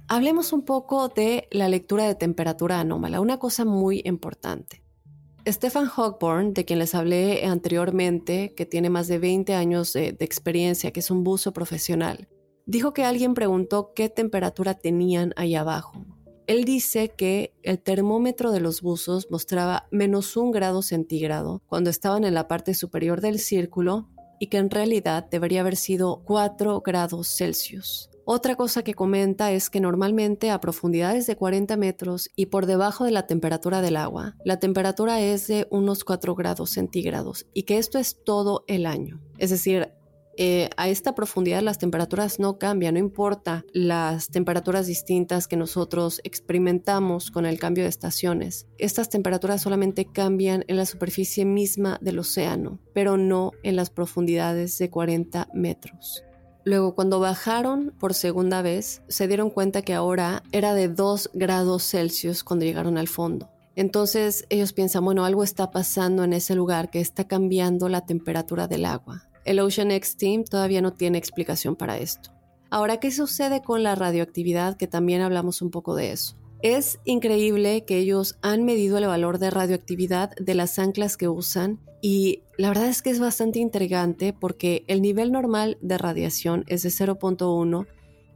Hablemos un poco de la lectura de temperatura anómala, una cosa muy importante. Stefan Hogborn, de quien les hablé anteriormente, que tiene más de 20 años de, experiencia, que es un buzo profesional, dijo que alguien preguntó qué temperatura tenían ahí abajo. Él dice que el termómetro de los buzos mostraba menos un grado centígrado cuando estaban en la parte superior del círculo y que en realidad debería haber sido 4 grados Celsius. Otra cosa que comenta es que normalmente a profundidades de 40 metros y por debajo de la temperatura del agua, la temperatura es de unos 4 grados centígrados y que esto es todo el año. Es decir, eh, a esta profundidad las temperaturas no cambian, no importa las temperaturas distintas que nosotros experimentamos con el cambio de estaciones. Estas temperaturas solamente cambian en la superficie misma del océano, pero no en las profundidades de 40 metros. Luego, cuando bajaron por segunda vez, se dieron cuenta que ahora era de 2 grados Celsius cuando llegaron al fondo. Entonces ellos piensan, bueno, algo está pasando en ese lugar que está cambiando la temperatura del agua. El Ocean X Team todavía no tiene explicación para esto. Ahora, ¿qué sucede con la radioactividad? Que también hablamos un poco de eso. Es increíble que ellos han medido el valor de radioactividad de las anclas que usan y la verdad es que es bastante intrigante porque el nivel normal de radiación es de 0.1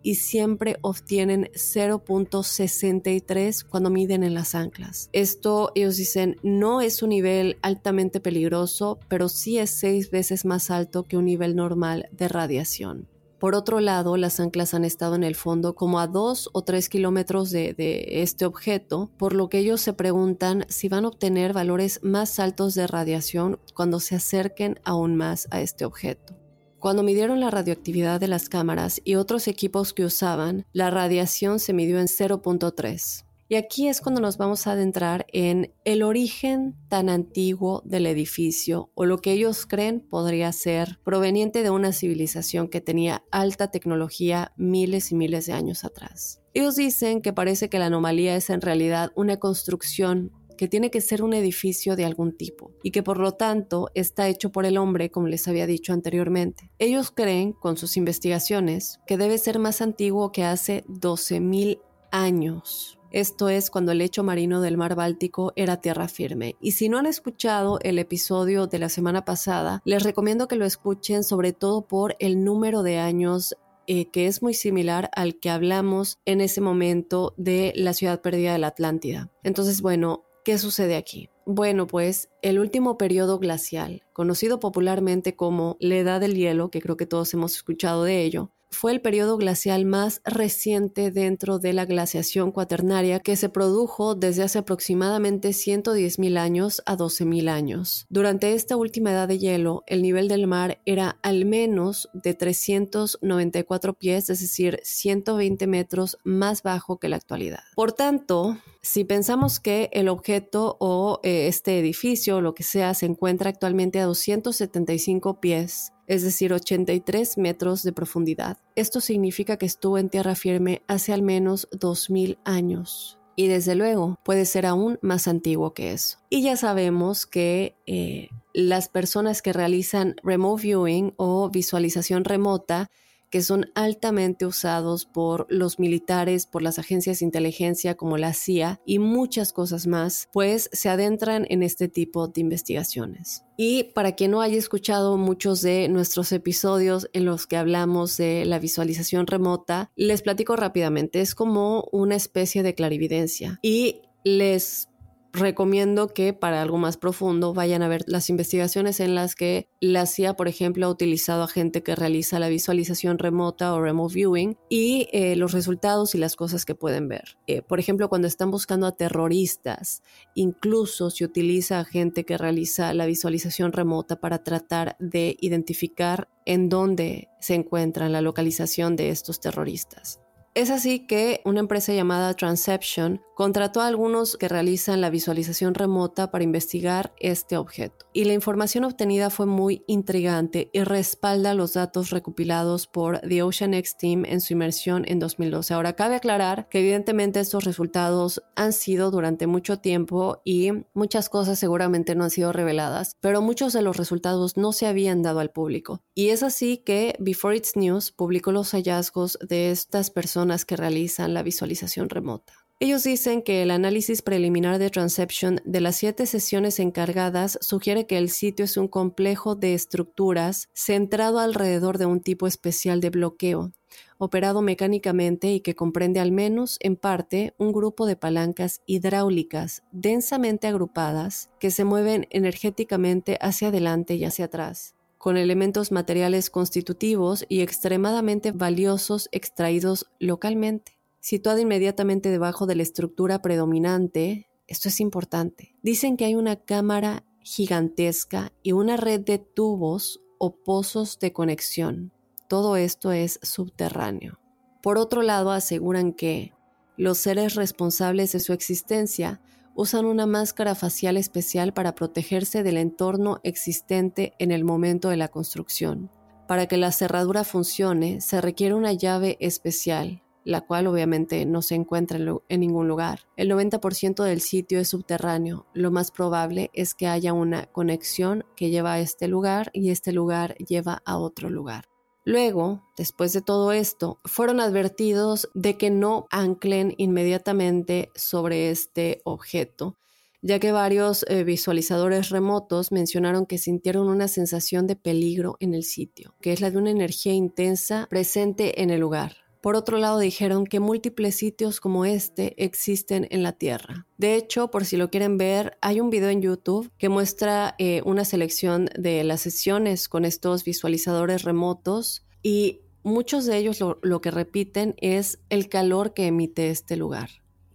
y siempre obtienen 0.63 cuando miden en las anclas. Esto ellos dicen no es un nivel altamente peligroso, pero sí es seis veces más alto que un nivel normal de radiación. Por otro lado, las anclas han estado en el fondo como a dos o tres kilómetros de, este objeto, por lo que ellos se preguntan si van a obtener valores más altos de radiación cuando se acerquen aún más a este objeto. Cuando midieron la radioactividad de las cámaras y otros equipos que usaban, la radiación se midió en 0.3. Y aquí es cuando nos vamos a adentrar en el origen tan antiguo del edificio o lo que ellos creen podría ser proveniente de una civilización que tenía alta tecnología miles y miles de años atrás. Ellos dicen que parece que la anomalía es en realidad una construcción que tiene que ser un edificio de algún tipo y que por lo tanto está hecho por el hombre, como les había dicho anteriormente. Ellos creen, con sus investigaciones, que debe ser más antiguo que hace 12.000 años. Esto es cuando el lecho marino del mar Báltico era tierra firme. Y si no han escuchado el episodio de la semana pasada, les recomiendo que lo escuchen sobre todo por el número de años eh, que es muy similar al que hablamos en ese momento de la ciudad perdida de la Atlántida. Entonces, bueno, ¿qué sucede aquí? Bueno, pues el último periodo glacial, conocido popularmente como la Edad del Hielo, que creo que todos hemos escuchado de ello, fue el periodo glacial más reciente dentro de la glaciación cuaternaria que se produjo desde hace aproximadamente 110.000 años a 12.000 años. Durante esta última edad de hielo, el nivel del mar era al menos de 394 pies, es decir, 120 metros más bajo que la actualidad. Por tanto, si pensamos que el objeto o eh, este edificio o lo que sea se encuentra actualmente a 275 pies, es decir, 83 metros de profundidad. Esto significa que estuvo en tierra firme hace al menos 2000 años. Y desde luego puede ser aún más antiguo que eso. Y ya sabemos que eh, las personas que realizan remote viewing o visualización remota que son altamente usados por los militares, por las agencias de inteligencia como la CIA y muchas cosas más, pues se adentran en este tipo de investigaciones. Y para quien no haya escuchado muchos de nuestros episodios en los que hablamos de la visualización remota, les platico rápidamente. Es como una especie de clarividencia. Y les recomiendo que para algo más profundo vayan a ver las investigaciones en las que la CIA, por ejemplo, ha utilizado a gente que realiza la visualización remota o remote viewing y eh, los resultados y las cosas que pueden ver. Eh, por ejemplo, cuando están buscando a terroristas, incluso se utiliza a gente que realiza la visualización remota para tratar de identificar en dónde se encuentra la localización de estos terroristas. Es así que una empresa llamada Transception contrató a algunos que realizan la visualización remota para investigar este objeto. Y la información obtenida fue muy intrigante y respalda los datos recopilados por The Ocean X Team en su inmersión en 2012. Ahora, cabe aclarar que evidentemente estos resultados han sido durante mucho tiempo y muchas cosas seguramente no han sido reveladas, pero muchos de los resultados no se habían dado al público. Y es así que Before It's News publicó los hallazgos de estas personas que realizan la visualización remota. Ellos dicen que el análisis preliminar de Transception de las siete sesiones encargadas sugiere que el sitio es un complejo de estructuras centrado alrededor de un tipo especial de bloqueo, operado mecánicamente y que comprende al menos en parte un grupo de palancas hidráulicas densamente agrupadas que se mueven energéticamente hacia adelante y hacia atrás con elementos materiales constitutivos y extremadamente valiosos extraídos localmente. Situada inmediatamente debajo de la estructura predominante, esto es importante, dicen que hay una cámara gigantesca y una red de tubos o pozos de conexión. Todo esto es subterráneo. Por otro lado, aseguran que los seres responsables de su existencia usan una máscara facial especial para protegerse del entorno existente en el momento de la construcción. Para que la cerradura funcione, se requiere una llave especial, la cual obviamente no se encuentra en, ningún lugar. El 90% del sitio es subterráneo. Lo más probable es que haya una conexión que lleva a este lugar y este lugar lleva a otro lugar. Luego, después de todo esto, fueron advertidos de que no anclen inmediatamente sobre este objeto, ya que varios eh, visualizadores remotos mencionaron que sintieron una sensación de peligro en el sitio, que es la de una energía intensa presente en el lugar. Por otro lado, dijeron que múltiples sitios como este existen en la Tierra. De hecho, por si lo quieren ver, hay un video en YouTube que muestra eh, una selección de las sesiones con estos visualizadores remotos y muchos de ellos lo, que repiten es el calor que emite este lugar.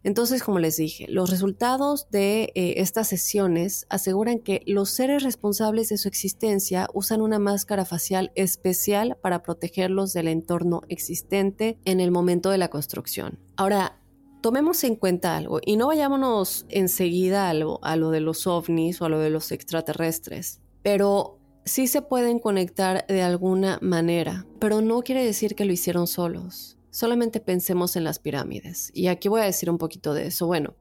Entonces, como les dije, los resultados de eh, estas sesiones aseguran que los seres responsables de su existencia usan una máscara facial especial para protegerlos del entorno existente en el momento de la construcción. Ahora, tomemos en cuenta algo y no vayámonos enseguida a lo, a lo de los ovnis o a lo de los extraterrestres, pero sí se pueden conectar de alguna manera, pero no quiere decir que lo hicieron solos. Solamente pensemos en las pirámides. Y aquí voy a decir un poquito de eso. Bueno,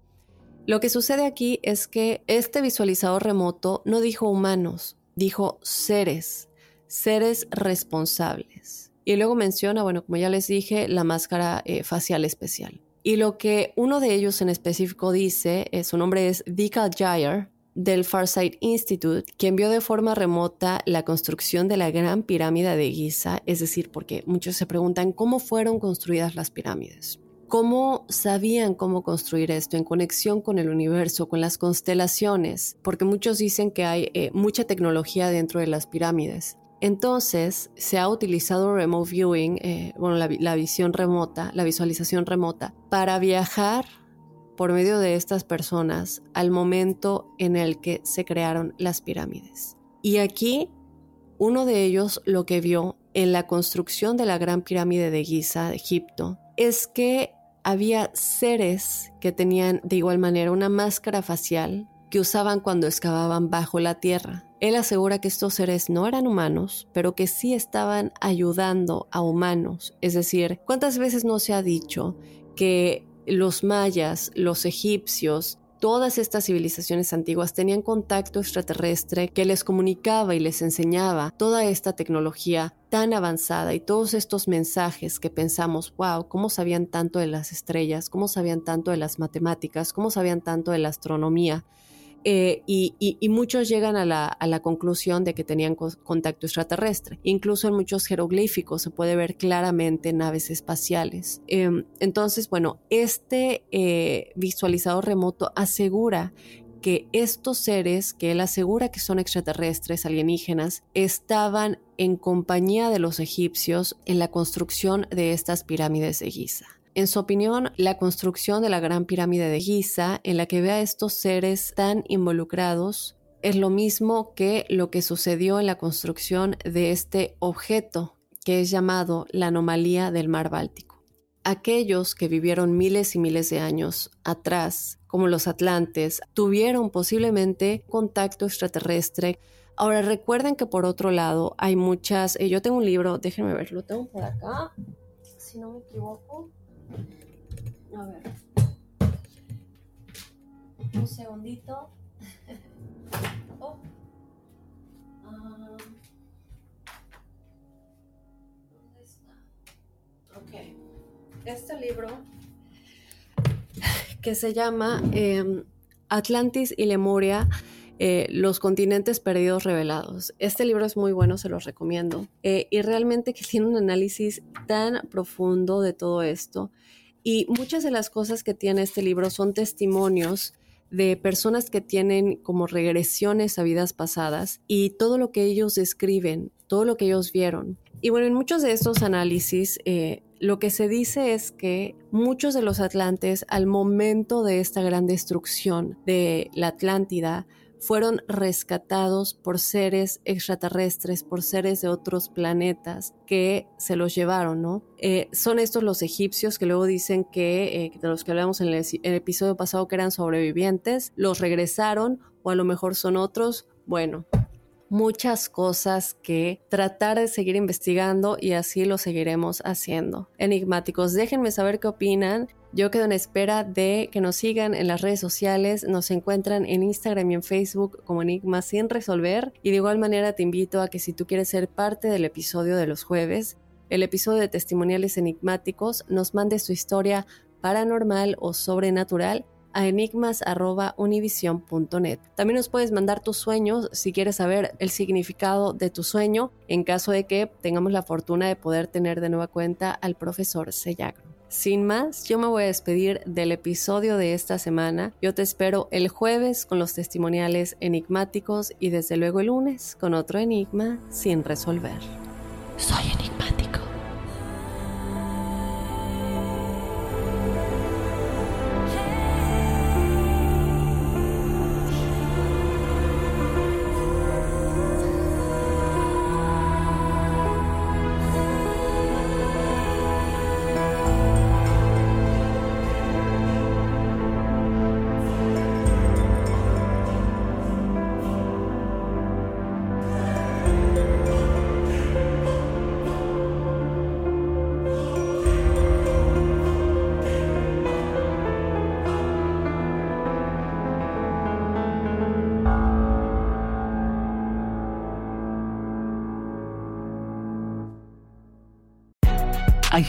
lo que sucede aquí es que este visualizador remoto no dijo humanos, dijo seres, seres responsables. Y luego menciona, bueno, como ya les dije, la máscara eh, facial especial. Y lo que uno de ellos en específico dice, eh, su nombre es Dika Jair, del Farsight Institute, quien vio de forma remota la construcción de la Gran Pirámide de Giza, es decir, porque muchos se preguntan cómo fueron construidas las pirámides. ¿Cómo sabían cómo construir esto en conexión con el universo, con las constelaciones? Porque muchos dicen que hay eh, mucha tecnología dentro de las pirámides. Entonces se ha utilizado remote viewing, eh, bueno, la visión remota, la visualización remota, para viajar por medio de estas personas al momento en el que se crearon las pirámides. Y aquí uno de ellos lo que vio en la construcción de la gran pirámide de Giza, Egipto, es que había seres que tenían de igual manera una máscara facial que usaban cuando excavaban bajo la tierra. Él asegura que estos seres no eran humanos, pero que sí estaban ayudando a humanos. Es decir, ¿cuántas veces no se ha dicho que los mayas, los egipcios, todas estas civilizaciones antiguas tenían contacto extraterrestre que les comunicaba y les enseñaba toda esta tecnología tan avanzada y todos estos mensajes que pensamos, wow, ¿cómo sabían tanto de las estrellas? ¿Cómo sabían tanto de las matemáticas? ¿Cómo sabían tanto de la astronomía? Eh, y, muchos llegan a la, conclusión de que tenían contacto extraterrestre. Incluso en muchos jeroglíficos se puede ver claramente naves espaciales. Em, entonces, bueno, este eh, visualizador remoto asegura que estos seres, que él asegura que son extraterrestres, alienígenas, estaban en compañía de los egipcios en la construcción de estas pirámides de Giza. En su opinión, la construcción de la Gran Pirámide de Giza, en la que ve a estos seres tan involucrados, es lo mismo que lo que sucedió en la construcción de este objeto que es llamado la anomalía del mar Báltico. Aquellos que vivieron miles y miles de años atrás, como los atlantes, tuvieron posiblemente contacto extraterrestre. Ahora recuerden que por otro lado hay muchas, eh, yo tengo un libro, déjenme verlo, tengo por acá, si no me equivoco. A ver. Un segundito. *laughs* Oh. Ah. ¿Dónde está? Ok. Este libro *laughs* que se llama em, Atlantis y Lemuria. Eh, los continentes perdidos revelados. Este libro es muy bueno, se los recomiendo. Eh, y realmente que tiene un análisis tan profundo de todo esto y muchas de las cosas que tiene este libro son testimonios de personas que tienen como regresiones a vidas pasadas y todo lo que ellos describen, todo lo que ellos vieron. Y bueno, en muchos de estos análisis, eh, lo que se dice es que muchos de los atlantes, al momento de esta gran destrucción de la Atlántida, fueron rescatados por seres extraterrestres, por seres de otros planetas que se los llevaron, ¿no? Eh, son estos los egipcios que luego dicen que, eh, de los que hablamos en el, el episodio pasado, que eran sobrevivientes, los regresaron o a lo mejor son otros. Bueno, muchas cosas que tratar de seguir investigando y así lo seguiremos haciendo. Enigmáticos, déjenme saber qué opinan yo quedo en espera de que nos sigan en las redes sociales, nos encuentran en Instagram y en Facebook como Enigma sin resolver y de igual manera te invito a que si tú quieres ser parte del episodio de los jueves, el episodio de testimoniales enigmáticos, nos mandes tu historia paranormal o sobrenatural a enigmas.univision.net. También nos puedes mandar tus sueños si quieres saber el significado de tu sueño en caso de que tengamos la fortuna de poder tener de nueva cuenta al profesor Sellagro. Sin más, yo me voy a despedir del episodio de esta semana. Yo te espero el jueves con los testimoniales enigmáticos y desde luego el lunes con otro enigma sin resolver. Soy enigmático.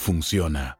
funciona.